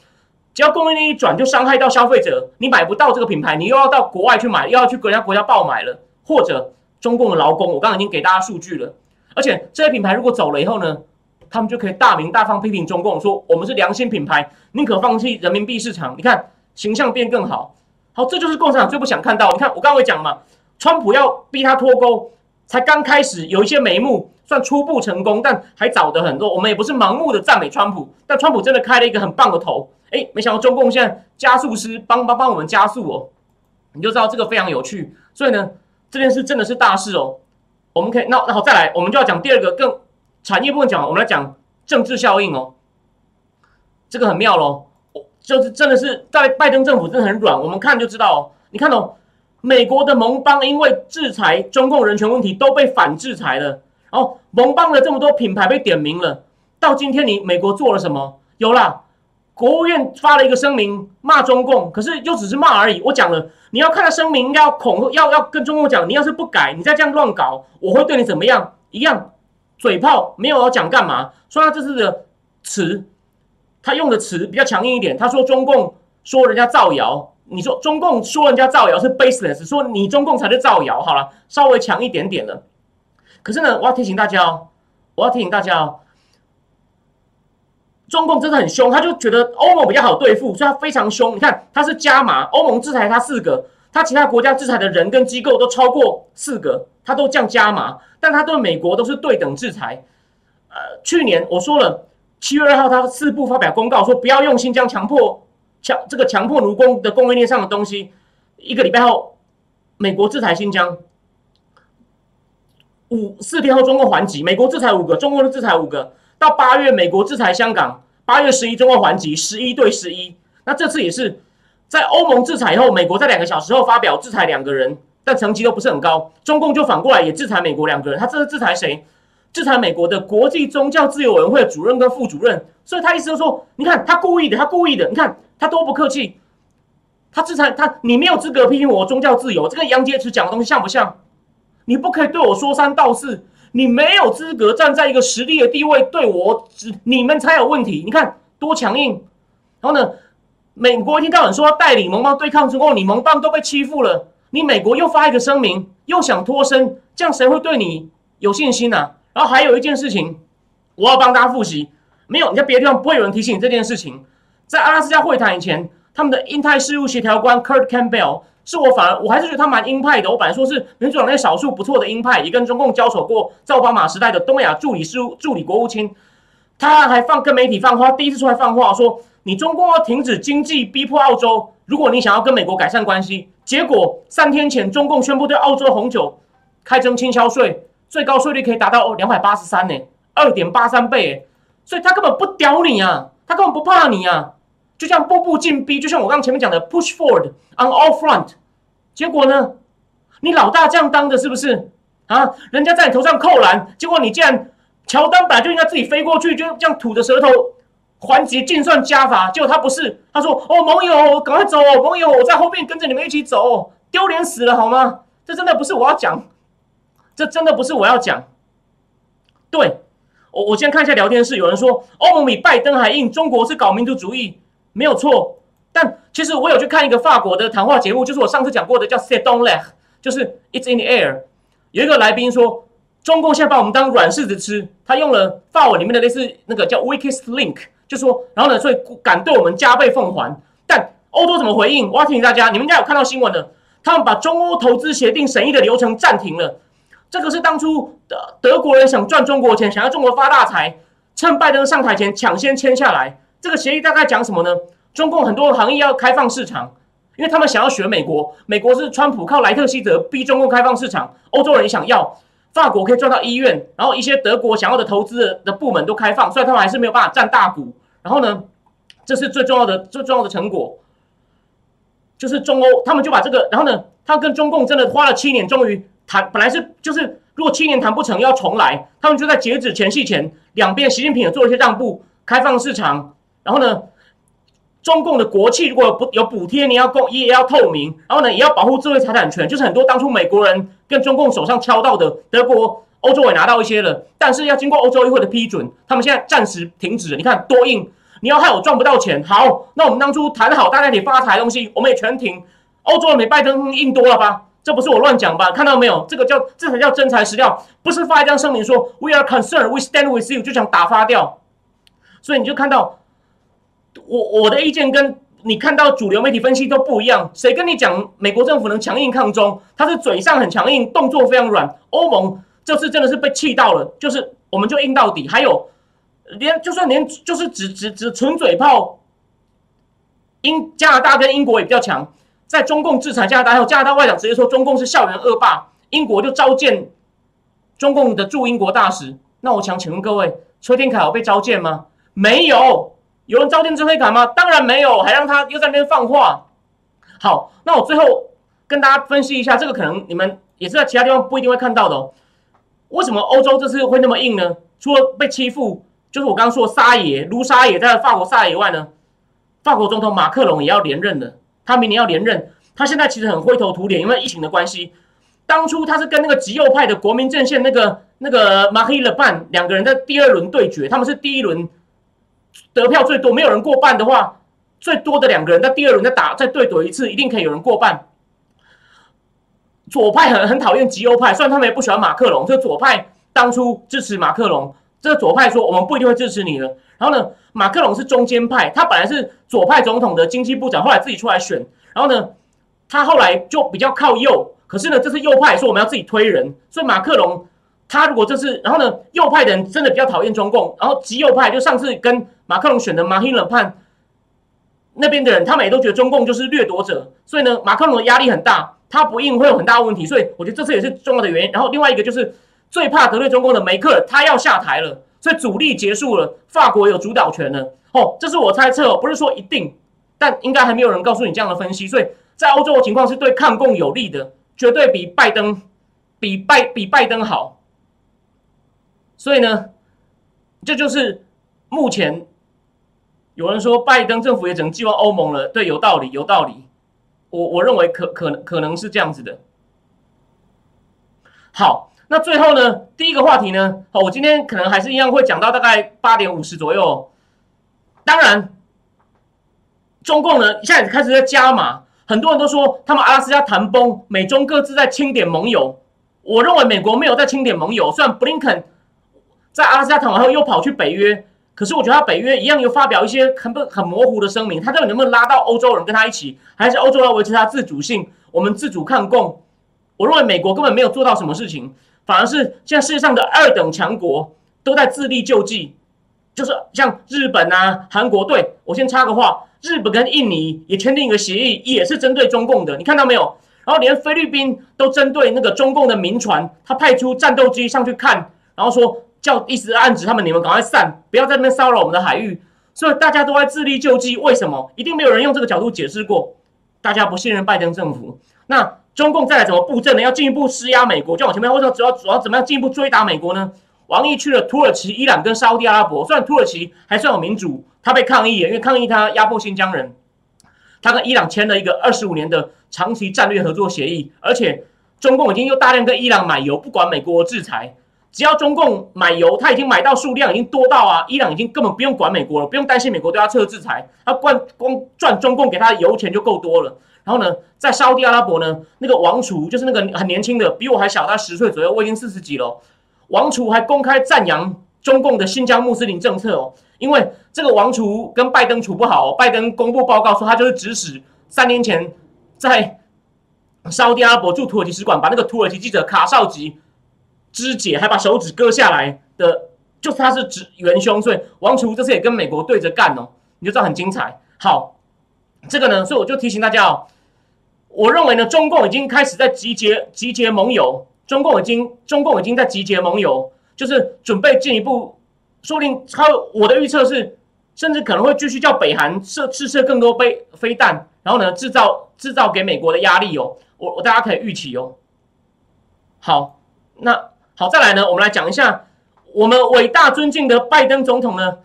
只要供应链一转，就伤害到消费者，你买不到这个品牌，你又要到国外去买，又要去国家国家爆买了，或者中共的劳工，我刚刚已经给大家数据了。而且这些品牌如果走了以后呢？他们就可以大名大放批评中共，说我们是良心品牌，宁可放弃人民币市场。你看形象变更好，好，这就是共产党最不想看到。你看我刚刚讲嘛，川普要逼他脱钩，才刚开始有一些眉目，算初步成功，但还早得很多。我们也不是盲目的赞美川普，但川普真的开了一个很棒的头。哎，没想到中共现在加速师帮帮帮我们加速哦，你就知道这个非常有趣。所以呢，这件事真的是大事哦。我们可以那那好再来，我们就要讲第二个更。产业部分讲，我们来讲政治效应哦，这个很妙喽，就是真的是在拜登政府真的很软，我们看就知道哦。你看哦，美国的盟邦因为制裁中共人权问题都被反制裁了，然后盟邦的这么多品牌被点名了，到今天你美国做了什么？有啦，国务院发了一个声明骂中共，可是就只是骂而已。我讲了，你要看他声明，要恐，要要跟中共讲，你要是不改，你再这样乱搞，我会对你怎么样？一样。嘴炮没有要讲干嘛？说他这次的词，他用的词比较强硬一点。他说中共说人家造谣，你说中共说人家造谣是 baseless，说你中共才是造谣，好了，稍微强一点点了。可是呢，我要提醒大家哦，我要提醒大家哦，中共真的很凶，他就觉得欧盟比较好对付，所以他非常凶。你看，他是加码，欧盟制裁他四个，他其他国家制裁的人跟机构都超过四个，他都降加码，但他对美国都是对等制裁。呃，去年我说了，七月二号他四部发表公告说不要用新疆强迫强这个强迫奴工的供应链上的东西，一个礼拜后，美国制裁新疆。五四天后，中共还击，美国制裁五个，中共制裁五个。到八月，美国制裁香港，八月十一，中共还击，十一对十一。那这次也是在欧盟制裁以后，美国在两个小时后发表制裁两个人，但成绩都不是很高。中共就反过来也制裁美国两个人，他这是制裁谁？制裁美国的国际宗教自由委员会主任跟副主任。所以他意思就是说，你看他故意的，他故意的，你看他多不客气。他制裁他，你没有资格批评我宗教自由。这个杨洁篪讲的东西像不像？你不可以对我说三道四，你没有资格站在一个实力的地位对我，你们才有问题。你看多强硬。然后呢，美国一天到晚说要带领盟邦对抗中共，你盟邦都被欺负了，你美国又发一个声明，又想脱身，这样谁会对你有信心呢？然后还有一件事情，我要帮大家复习，没有你在别的地方不会有人提醒你这件事情。在阿拉斯加会谈以前，他们的印太事务协调官 Kurt Campbell。是我反而我还是觉得他蛮鹰派的。我本来说是民主党那少数不错的鹰派，也跟中共交手过，在奥巴马时代的东亚助理事务助理国务卿，他还放跟媒体放话，第一次出来放话说，你中共要停止经济逼迫澳洲，如果你想要跟美国改善关系。结果三天前，中共宣布对澳洲红酒开征倾销税，最高税率可以达到两百八十三呢，二点八三倍，所以他根本不屌你啊，他根本不怕你啊。就像步步进逼，就像我刚前面讲的 push forward on all front，结果呢，你老大这样当的是不是啊？人家在你头上扣篮，结果你竟然乔丹本来就应该自己飞过去，就这样吐着舌头还击，净算加法，结果他不是，他说哦盟友赶快走，盟友我在后面跟着你们一起走，丢脸死了好吗？这真的不是我要讲，这真的不是我要讲，对我我先看一下聊天室，有人说欧盟比拜登还硬，中国是搞民族主义。没有错，但其实我有去看一个法国的谈话节目，就是我上次讲过的，叫 s e dans l'air”，就是 “It's in the air”。有一个来宾说，中共现在把我们当软柿子吃，他用了法文里面的类似那个叫 “weakest link”，就说，然后呢，所以敢对我们加倍奉还。但欧洲怎么回应？我要提醒大家，你们应该有看到新闻的，他们把中欧投资协定审议的流程暂停了。这个是当初德德国人想赚中国钱，想要中国发大财，趁拜登上台前抢先签下来。这个协议大概讲什么呢？中共很多行业要开放市场，因为他们想要学美国。美国是川普靠莱特希德逼中共开放市场，欧洲人也想要。法国可以赚到医院，然后一些德国想要的投资的部门都开放，虽然他们还是没有办法占大股。然后呢，这是最重要的、最重要的成果，就是中欧他们就把这个，然后呢，他跟中共真的花了七年，终于谈。本来是就是如果七年谈不成要重来，他们就在截止前夕前，两边习近平也做了一些让步，开放市场。然后呢，中共的国企如果不有补贴，你要公也要透明，然后呢，也要保护智慧财产权，就是很多当初美国人跟中共手上敲到的，德国、欧洲也拿到一些了，但是要经过欧洲议会的批准，他们现在暂时停止了。你看多硬，你要害我赚不到钱，好，那我们当初谈好大家可以发财东西，我们也全停。欧洲人比拜登硬多了吧？这不是我乱讲吧？看到没有？这个叫这才叫真材实料，不是发一张声明说 We are concerned, we stand with you 就想打发掉。所以你就看到。我我的意见跟你看到主流媒体分析都不一样。谁跟你讲美国政府能强硬抗中？他是嘴上很强硬，动作非常软。欧盟这次真的是被气到了，就是我们就硬到底。还有连就算连就是只只只纯嘴炮，英加拿大跟英国也比较强。在中共制裁加拿大后，加拿大外长直接说中共是校园恶霸，英国就召见中共的驻英国大使。那我想请问各位，崔天凯有被召见吗？没有。有人召见真黑卡吗？当然没有，还让他又在那边放话。好，那我最后跟大家分析一下，这个可能你们也是在其他地方不一定会看到的。哦。为什么欧洲这次会那么硬呢？除了被欺负，就是我刚刚说沙野卢沙野在法国沙野外呢，法国总统马克龙也要连任的，他明年要连任。他现在其实很灰头土脸，因为疫情的关系。当初他是跟那个极右派的国民阵线那个那个马黑勒班两个人在第二轮对决，他们是第一轮。得票最多，没有人过半的话，最多的两个人在第二轮再打再对赌一次，一定可以有人过半。左派很很讨厌极右派，虽然他们也不喜欢马克龙，这左派当初支持马克龙，这个左派说我们不一定会支持你的。然后呢，马克龙是中间派，他本来是左派总统的经济部长，后来自己出来选，然后呢，他后来就比较靠右，可是呢，这是右派说我们要自己推人，所以马克龙他如果这是，然后呢，右派的人真的比较讨厌中共，然后极右派就上次跟马克龙选的马希冷判那边的人，他们也都觉得中共就是掠夺者，所以呢，马克龙的压力很大。他不应会有很大问题，所以我觉得这次也是重要的原因。然后另外一个就是最怕得罪中共的梅克，他要下台了，所以阻力结束了，法国有主导权了。哦，这是我猜测，不是说一定，但应该还没有人告诉你这样的分析。所以在欧洲的情况是对抗共有利的，绝对比拜登比拜比拜登好。所以呢，这就是目前有人说拜登政府也只能寄望欧盟了。对，有道理，有道理。我我认为可可能可能是这样子的。好，那最后呢，第一个话题呢，好，我今天可能还是一样会讲到大概八点五十左右。当然，中共呢现在开始在加码，很多人都说他们阿拉斯加谈崩，美中各自在清点盟友。我认为美国没有在清点盟友，虽然布林肯在阿拉斯加谈完后又跑去北约。可是我觉得他北约一样又发表一些很不很模糊的声明，他到底能不能拉到欧洲人跟他一起，还是欧洲要维持他自主性？我们自主抗共？我认为美国根本没有做到什么事情，反而是现在世界上的二等强国都在自力救济，就是像日本啊、韩国。对我先插个话，日本跟印尼也签订一个协议，也是针对中共的，你看到没有？然后连菲律宾都针对那个中共的民船，他派出战斗机上去看，然后说。叫一直暗指他们，你们赶快散，不要在那边骚扰我们的海域。所以大家都在自力救济。为什么？一定没有人用这个角度解释过。大家不信任拜登政府，那中共再来怎么布阵呢？要进一步施压美国，就往前面。为什么主要主要怎么样进一步追打美国呢？王毅去了土耳其、伊朗跟沙特阿拉伯。虽然土耳其还算有民主，他被抗议，因为抗议他压迫新疆人。他跟伊朗签了一个二十五年的长期战略合作协议，而且中共已经又大量跟伊朗买油，不管美国制裁。只要中共买油，他已经买到数量已经多到啊，伊朗已经根本不用管美国了，不用担心美国对他撤制裁，他光光赚中共给他的油钱就够多了。然后呢，在沙特阿拉伯呢，那个王储就是那个很年轻的，比我还小，他十岁左右，我已经四十几了。王储还公开赞扬中共的新疆穆斯林政策哦，因为这个王储跟拜登处不好，拜登公布报告说他就是指使三年前在沙特阿拉伯驻土耳其使馆把那个土耳其记者卡绍吉。肢解还把手指割下来的，就是他是指元凶，所以王储这次也跟美国对着干哦，你就知道很精彩。好，这个呢，所以我就提醒大家哦，我认为呢，中共已经开始在集结集结盟友，中共已经中共已经在集结盟友，就是准备进一步，说不定他我的预测是，甚至可能会继续叫北韩射试射更多飞飞弹，然后呢制造制造给美国的压力哦，我我大家可以预期哦。好，那。好，再来呢，我们来讲一下我们伟大尊敬的拜登总统呢，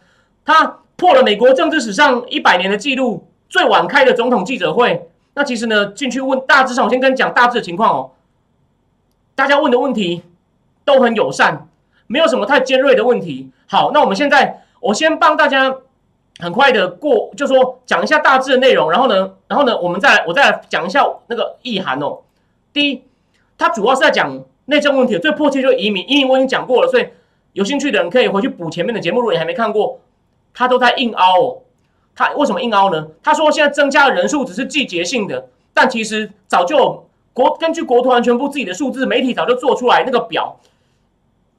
他破了美国政治史上一百年的记录，最晚开的总统记者会。那其实呢，进去问大致上，我先跟你讲大致的情况哦。大家问的问题都很友善，没有什么太尖锐的问题。好，那我们现在我先帮大家很快的过，就说讲一下大致的内容，然后呢，然后呢，我们再来我再来讲一下那个意涵哦。第一，他主要是在讲。内政问题最迫切就是移民，移民我已经讲过了，所以有兴趣的人可以回去补前面的节目。如果你还没看过，他都在硬凹哦。他为什么硬凹呢？他说现在增加的人数只是季节性的，但其实早就国根据国土安全部自己的数字，媒体早就做出来那个表。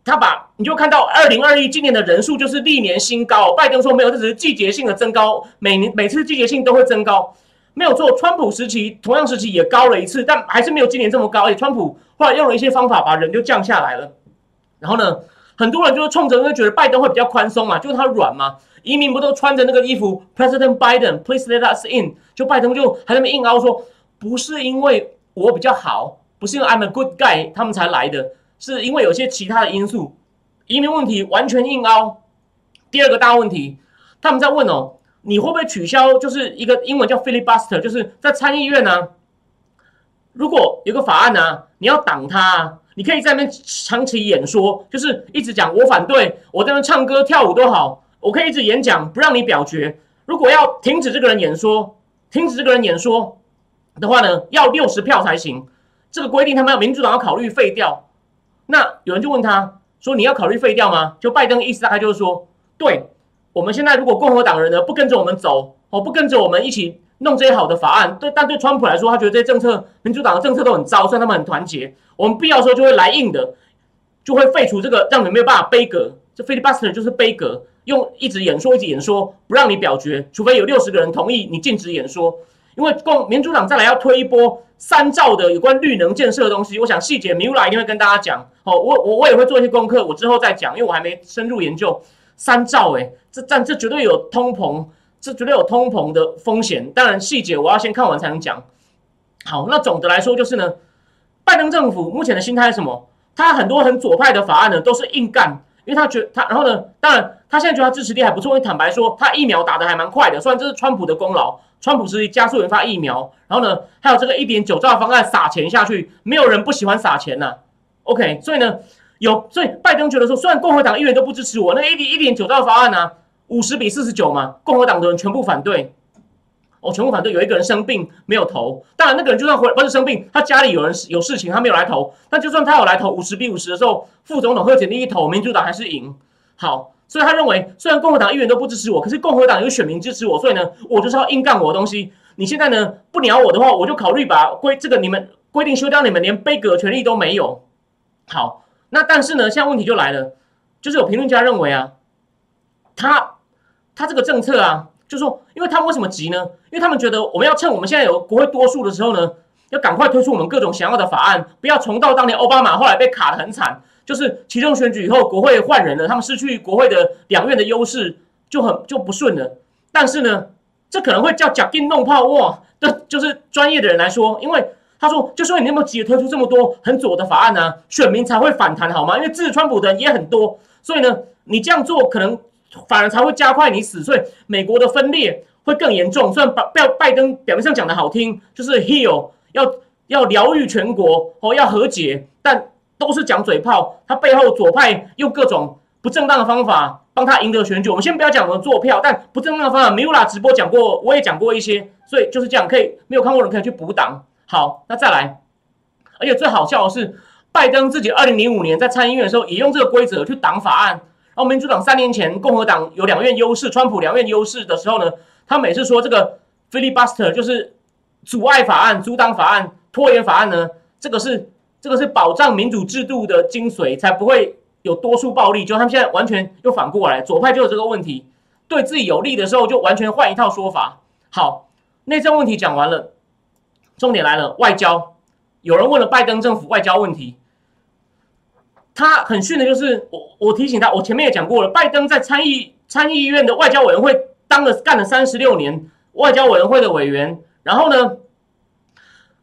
他把你就看到二零二一今年的人数就是历年新高。拜登说没有，这只是季节性的增高，每年每次季节性都会增高。没有做，川普时期同样时期也高了一次，但还是没有今年这么高。而且川普后来用了一些方法，把人就降下来了。然后呢，很多人就是冲着因为觉得拜登会比较宽松嘛，就是他软嘛，移民不都穿着那个衣服，President Biden，Please let us in，就拜登就还在那硬凹说，不是因为我比较好，不是因为 I'm a good guy，他们才来的，是因为有些其他的因素，移民问题完全硬凹。第二个大问题，他们在问哦。你会不会取消？就是一个英文叫 filibuster，就是在参议院呢，如果有个法案呢，你要挡它，你可以在那边长期演说，就是一直讲我反对，我在那唱歌跳舞都好，我可以一直演讲，不让你表决。如果要停止这个人演说，停止这个人演说的话呢，要六十票才行。这个规定他们民主党要考虑废掉。那有人就问他说：“你要考虑废掉吗？”就拜登的意思大概就是说：“对，我们现在如果共和党人呢不跟着我们走，哦，不跟着我们一起弄这些好的法案，对，但对川普来说，他觉得这些政策，民主党的政策都很糟，虽然他们很团结，我们必要时候就会来硬的，就会废除这个让你没有办法背格。这 filibuster 就是背格。”用一直演说，一直演说，不让你表决，除非有六十个人同意你禁止演说。因为共民主党再来要推一波三兆的有关绿能建设的东西，我想细节米拉一定会跟大家讲。哦，我我我也会做一些功课，我之后再讲，因为我还没深入研究三兆。诶，这但这绝对有通膨，这绝对有通膨的风险。当然细节我要先看完才能讲。好，那总的来说就是呢，拜登政府目前的心态是什么？他很多很左派的法案呢，都是硬干。因为他觉他，然后呢，当然他现在觉得他支持力还不错。因为坦白说，他疫苗打的还蛮快的，虽然这是川普的功劳，川普是加速研发疫苗。然后呢，还有这个一点九兆方案撒钱下去，没有人不喜欢撒钱呐。OK，所以呢，有所以拜登觉得说，虽然共和党议员都不支持我，那一点一点九兆方案呢，五十比四十九嘛，共和党的人全部反对。我全部反对，有一个人生病没有投，当然那个人就算回不是生病，他家里有人有事情，他没有来投。但就算他有来投，五十比五十的时候，副总统贺锦丽一投，民主党还是赢。好，所以他认为，虽然共和党议员都不支持我，可是共和党有选民支持我，所以呢，我就是要硬干我的东西。你现在呢不鸟我的话，我就考虑把规这个你们规定修掉，你们连背阁权利都没有。好，那但是呢，现在问题就来了，就是有评论家认为啊，他他这个政策啊。就说，因为他们为什么急呢？因为他们觉得我们要趁我们现在有国会多数的时候呢，要赶快推出我们各种想要的法案，不要重蹈当年奥巴马后来被卡的很惨，就是其中选举以后国会换人了，他们失去国会的两院的优势，就很就不顺了。但是呢，这可能会叫假定弄泡哇，这就是专业的人来说，因为他说，就说你那么急推出这么多很左的法案呢，选民才会反弹好吗？因为支持川普的人也很多，所以呢，你这样做可能。反而才会加快你死，所以美国的分裂会更严重。虽然拜拜拜登表面上讲的好听，就是 heal 要要疗愈全国哦，要和解，但都是讲嘴炮。他背后左派用各种不正当的方法帮他赢得选举。我们先不要讲我们做票，但不正当的方法 m u l a 直播讲过，我也讲过一些，所以就是这样。可以没有看过的人可以去补档。好，那再来，而且最好笑的是，拜登自己二零零五年在参议院的时候也用这个规则去挡法案。然后民主党三年前，共和党有两院优势，川普两院优势的时候呢，他每次说这个 filibuster 就是阻碍法案、阻挡法案、拖延法案呢，这个是这个是保障民主制度的精髓，才不会有多数暴力。就他们现在完全又反过来，左派就有这个问题，对自己有利的时候就完全换一套说法。好，内政问题讲完了，重点来了，外交。有人问了拜登政府外交问题。他很逊的，就是我我提醒他，我前面也讲过了，拜登在参议参议院的外交委员会当了干了三十六年外交委员会的委员，然后呢，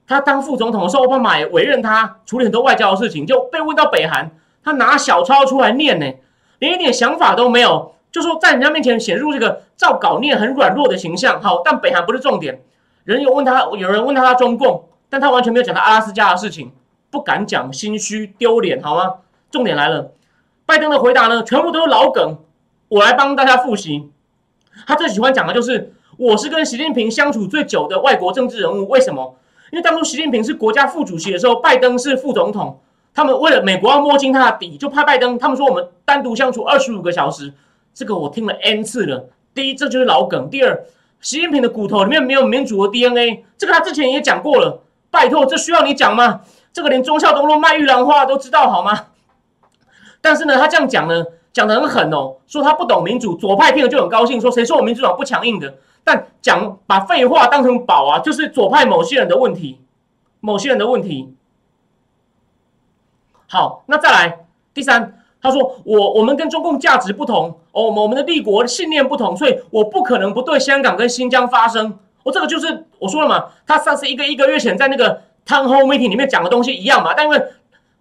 他当副总统的时候，奥巴马也委任他处理很多外交的事情，就被问到北韩，他拿小抄出来念呢，连一点想法都没有，就说在人家面前显露这个照稿念很软弱的形象。好，但北韩不是重点，人有问他，有人问他他中共，但他完全没有讲他阿拉斯加的事情，不敢讲，心虚丢脸，好吗？重点来了，拜登的回答呢，全部都是老梗，我来帮大家复习。他最喜欢讲的就是，我是跟习近平相处最久的外国政治人物。为什么？因为当初习近平是国家副主席的时候，拜登是副总统。他们为了美国要摸清他的底，就派拜登。他们说我们单独相处二十五个小时，这个我听了 n 次了。第一，这就是老梗；第二，习近平的骨头里面没有民主的 DNA，这个他之前也讲过了。拜托，这需要你讲吗？这个连忠孝东路卖玉兰花都知道好吗？但是呢，他这样讲呢，讲的很狠哦，说他不懂民主，左派听了就很高兴，说谁说我民主党不强硬的？但讲把废话当成宝啊，就是左派某些人的问题，某些人的问题。好，那再来第三，他说我我们跟中共价值不同哦，我们我们的立国信念不同，所以我不可能不对香港跟新疆发声。我这个就是我说了嘛，他上次一个一个月前在那个 town hall meeting 里面讲的东西一样嘛，但因为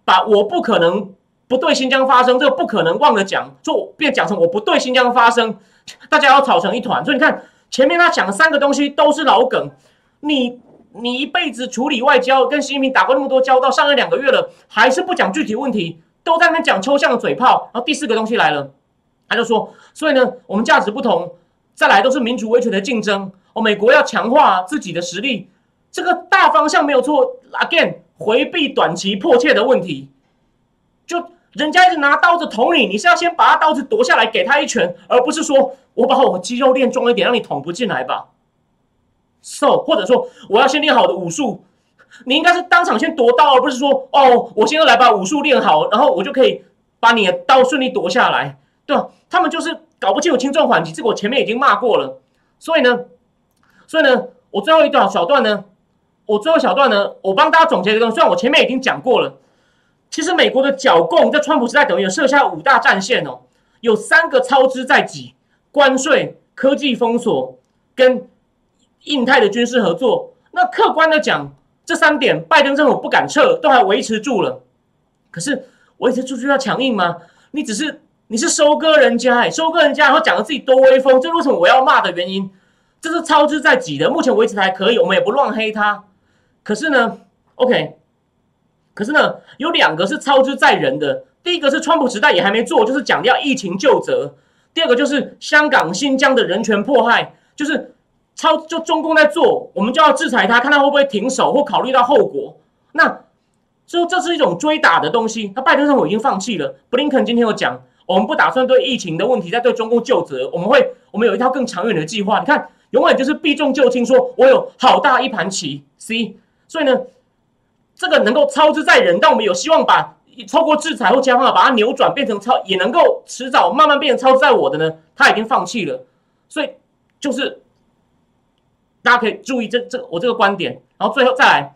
把我不可能。不对新疆发生，这个不可能忘了讲，就变讲成我不对新疆发生，大家要吵成一团。所以你看前面他讲的三个东西都是老梗，你你一辈子处理外交，跟习近平打过那么多交道，上了两个月了，还是不讲具体问题，都在那讲抽象的嘴炮。然后第四个东西来了，他就说，所以呢，我们价值不同，再来都是民主威权的竞争。哦，美国要强化自己的实力，这个大方向没有错。Again，回避短期迫切的问题，就人家一直拿刀子捅你，你是要先把他刀子夺下来给他一拳，而不是说我把我的肌肉练壮一点，让你捅不进来吧。So，或者说我要先练好的武术，你应该是当场先夺刀，而不是说哦，我先来把武术练好，然后我就可以把你的刀顺利夺下来，对吧？他们就是搞不清楚轻重缓急，这个我前面已经骂过了，所以呢。所以呢，我最后一段小段呢，我最后小段呢，我帮大家总结一个，虽然我前面已经讲过了，其实美国的剿共在川普时代等于设下五大战线哦，有三个操之在己：关税、科技封锁跟印太的军事合作。那客观的讲，这三点拜登政府不敢撤，都还维持住了。可是维持住就要强硬吗？你只是你是收割人家，收割人家，然后讲的自己多威风，这是为什么我要骂的原因。这是操之在己的，目前为止还可以，我们也不乱黑他。可是呢，OK，可是呢，有两个是操之在人的。第一个是川普时代也还没做，就是讲要疫情救责；第二个就是香港、新疆的人权迫害，就是超就中共在做，我们就要制裁他，看他会不会停手或考虑到后果。那就这是一种追打的东西。那拜登政府已经放弃了。布林肯今天有讲，我们不打算对疫情的问题再对中共救责，我们会我们有一套更长远的计划。你看。永远就是避重就轻，说我有好大一盘棋，C，所以呢，这个能够操之在人，但我们有希望把透过制裁或其他方法把它扭转，变成超，也能够迟早慢慢变成操之在我的呢，他已经放弃了，所以就是大家可以注意这这我这个观点，然后最后再来，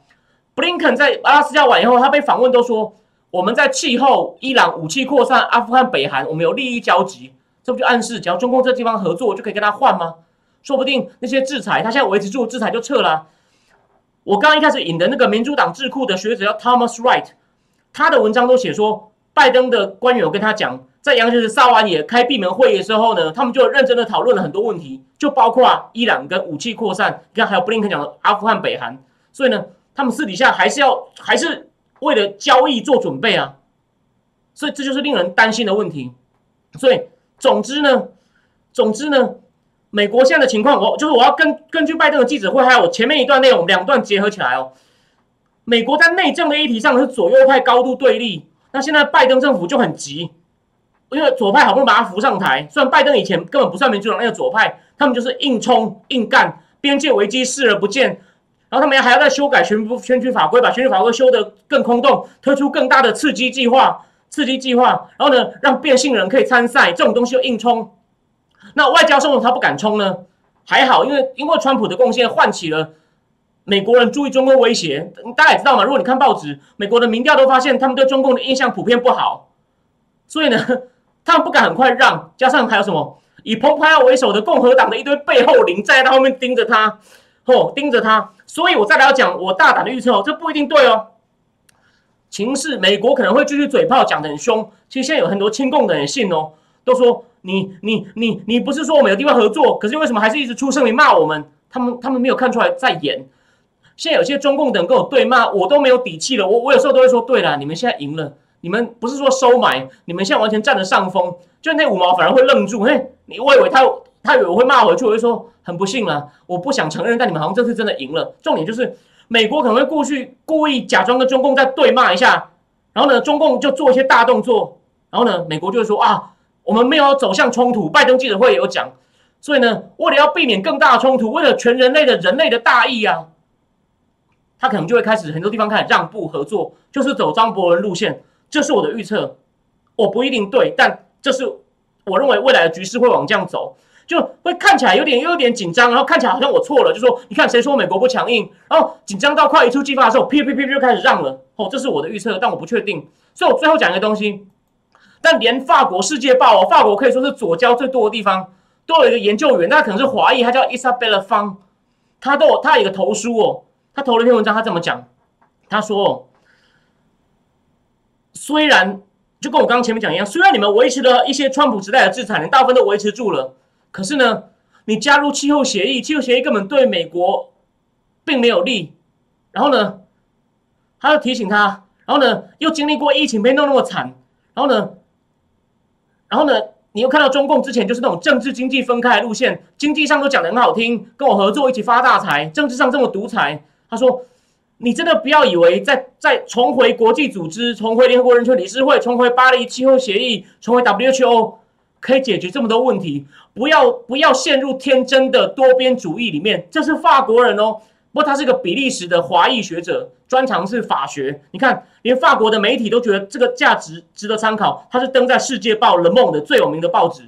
布林肯在阿拉斯加完以后，他被访问都说我们在气候、伊朗武器扩散、阿富汗、北韩，我们有利益交集，这不就暗示只要中共这地方合作，就可以跟他换吗？说不定那些制裁，他现在维持住制裁就撤了。我刚刚一开始引的那个民主党智库的学者叫 Thomas Wright，他的文章都写说，拜登的官员有跟他讲，在杨洁篪撒完野开闭门会议的时候呢，他们就认真的讨论了很多问题，就包括伊朗跟武器扩散，你看还有布林肯讲的阿富汗、北韩，所以呢，他们私底下还是要还是为了交易做准备啊，所以这就是令人担心的问题。所以总之呢，总之呢。美国现在的情况，我就是我要根根据拜登的记者会，还有前面一段内容两段结合起来哦。美国在内政的议题上是左右派高度对立，那现在拜登政府就很急，因为左派好不容易把他扶上台，虽然拜登以前根本不算民主党那个左派，他们就是硬冲硬干，边界危机视而不见，然后他们还要再修改选选举法规，把选举法规修得更空洞，推出更大的刺激计划，刺激计划，然后呢让变性人可以参赛，这种东西又硬冲。那外交上他不敢冲呢，还好，因为因为川普的贡献唤起了美国人注意中共威胁。大家也知道嘛，如果你看报纸，美国的民调都发现他们对中共的印象普遍不好，所以呢，他们不敢很快让。加上还有什么，以蓬佩奥为首的共和党的一堆背后灵在他后面盯着他，哦，盯着他。所以我再来要讲，我大胆的预测哦，这不一定对哦。情势，美国可能会继续嘴炮讲的很凶。其实现在有很多亲共的人信哦，都说。你你你你不是说我们有地方合作，可是为什么还是一直出声明骂我们？他们他们没有看出来在演。现在有些中共等跟我对骂，我都没有底气了。我我有时候都会说，对了，你们现在赢了，你们不是说收买，你们现在完全占了上风。就那五毛反而会愣住，嘿，你我以为他他以为我会骂回去，我就说很不幸了，我不想承认，但你们好像这次真的赢了。重点就是美国可能会故意故意假装跟中共在对骂一下，然后呢，中共就做一些大动作，然后呢，美国就会说啊。我们没有走向冲突，拜登记者会有讲，所以呢，为了要避免更大的冲突，为了全人类的人类的大义啊，他可能就会开始很多地方开始让步合作，就是走张伯伦路线。这是我的预测，我不一定对，但这是我认为未来的局势会往这样走，就会看起来有点又有点紧张，然后看起来好像我错了，就说你看谁说美国不强硬，然后紧张到快一触即发的时候，噼噼噼就开始让了。哦，这是我的预测，但我不确定，所以我最后讲一个东西。但连法国《世界报》哦，法国可以说是左交最多的地方，都有一个研究员，那可能是华裔，他叫伊莎贝拉方，他都有他有一个投书哦，他投了一篇文章，他这么讲，他说，虽然就跟我刚刚前面讲一样，虽然你们维持了一些川普时代的制裁，你大部分都维持住了，可是呢，你加入气候协议，气候协议根本对美国并没有利，然后呢，他又提醒他，然后呢，又经历过疫情被弄那么惨，然后呢。然后呢，你又看到中共之前就是那种政治经济分开的路线，经济上都讲得很好听，跟我合作一起发大财，政治上这么独裁。他说，你真的不要以为在在重回国际组织，重回联合国人权理事会，重回巴黎气候协议，重回 WHO 可以解决这么多问题。不要不要陷入天真的多边主义里面。这是法国人哦。不过他是个比利时的华裔学者，专长是法学。你看，连法国的媒体都觉得这个价值值得参考。他是登在《世界报》Le m o n 的最有名的报纸，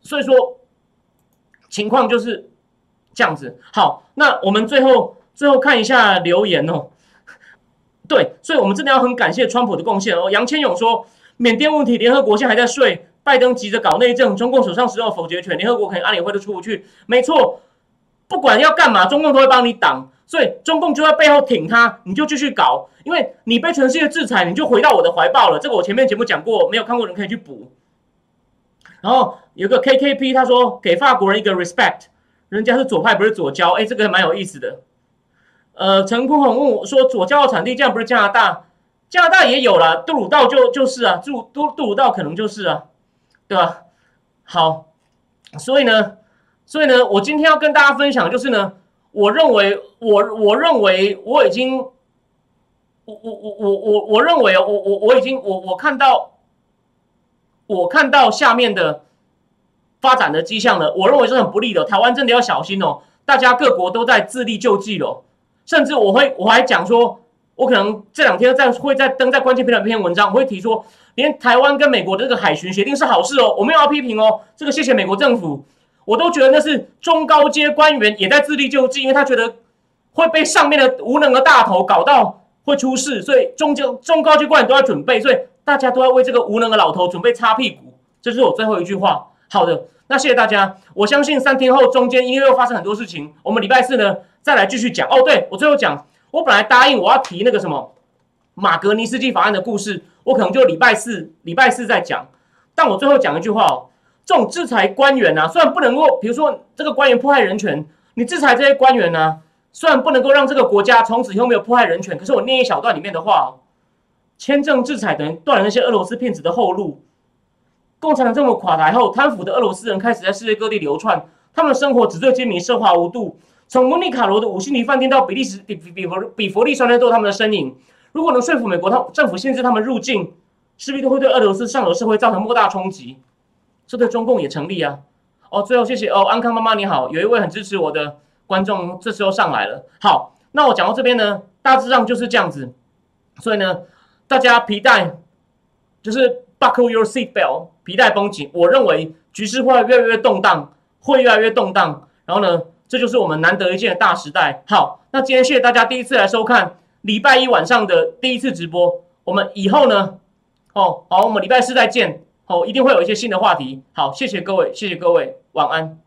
所以说情况就是这样子。好，那我们最后最后看一下留言哦。对，所以我们真的要很感谢川普的贡献哦。杨千勇说，缅甸问题联合国现在还在睡，拜登急着搞内政，中共手上只有否决权，联合国可能安理会都出不去。没错。不管要干嘛，中共都会帮你挡，所以中共就在背后挺他，你就继续搞，因为你被全世界制裁，你就回到我的怀抱了。这个我前面节目讲过，没有看过人可以去补。然后有个 KKP，他说给法国人一个 respect，人家是左派不是左交，哎，这个蛮有意思的。呃，陈坤宏问我说，左交的产地这样不是加拿大？加拿大也有了，杜鲁道就就是啊，杜杜杜鲁道可能就是啊，对吧？好，所以呢。所以呢，我今天要跟大家分享，就是呢，我认为，我我认为我已经，我我我我我我认为，我我我已经，我我看到，我看到下面的发展的迹象了。我认为是很不利的，台湾真的要小心哦。大家各国都在自力救济了，甚至我会我还讲说，我可能这两天在会在登在关键篇的篇文章，我会提说，连台湾跟美国的这个海巡协定是好事哦，我没有要批评哦，这个谢谢美国政府。我都觉得那是中高阶官员也在自力救济，因为他觉得会被上面的无能的大头搞到会出事，所以中就中高阶官员都在准备，所以大家都要为这个无能的老头准备擦屁股。这是我最后一句话。好的，那谢谢大家。我相信三天后中间因为又发生很多事情，我们礼拜四呢再来继续讲。哦，对我最后讲，我本来答应我要提那个什么马格尼斯基法案的故事，我可能就礼拜四礼拜四再讲，但我最后讲一句话哦。这种制裁官员啊，虽然不能够，比如说这个官员迫害人权，你制裁这些官员呢，虽然不能够让这个国家从此以后没有迫害人权，可是我念一小段里面的话哦，签证制裁等于断了那些俄罗斯骗子的后路。共产党政府垮台后，贪腐的俄罗斯人开始在世界各地流窜，他们的生活纸醉金迷、奢华无度。从蒙尼卡罗的五星级饭店到比利时比比比佛比佛利山都有他们的身影。如果能说服美国他政府限制他们入境，势必都会对俄罗斯上流社会造成莫大冲击。这对中共也成立啊！哦，最后谢谢哦，安康妈妈你好，有一位很支持我的观众这时候上来了。好，那我讲到这边呢，大致上就是这样子。所以呢，大家皮带就是 buckle your seat belt，皮带绷紧。我认为局势会越来越动荡，会越来越动荡。然后呢，这就是我们难得一见的大时代。好，那今天谢谢大家第一次来收看礼拜一晚上的第一次直播。我们以后呢，哦，好，我们礼拜四再见。哦，一定会有一些新的话题。好，谢谢各位，谢谢各位，晚安。